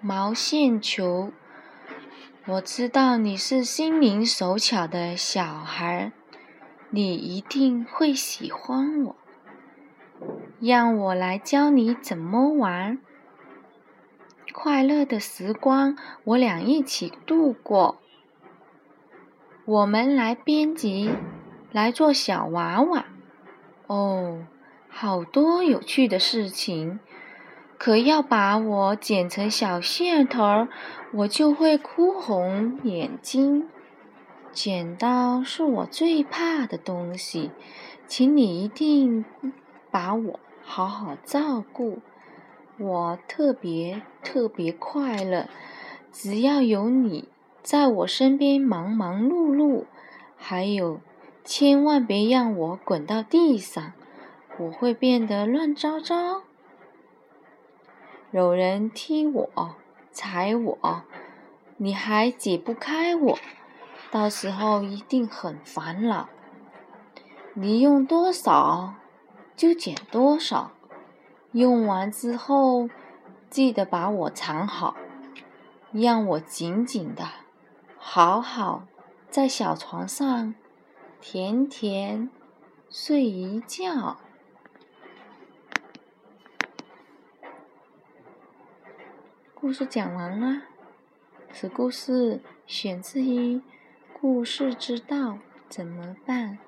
毛线球，我知道你是心灵手巧的小孩，你一定会喜欢我。让我来教你怎么玩。快乐的时光，我俩一起度过。我们来编辑，来做小娃娃。哦，好多有趣的事情。可要把我剪成小线头儿，我就会哭红眼睛。剪刀是我最怕的东西，请你一定把我好好照顾。我特别特别快乐，只要有你在我身边忙忙碌碌。还有，千万别让我滚到地上，我会变得乱糟糟。有人踢我、踩我，你还解不开我，到时候一定很烦恼。你用多少就剪多少。用完之后，记得把我藏好，让我紧紧的、好好在小床上甜甜睡一觉。故事讲完了，此故事选自于《故事之道》，怎么办？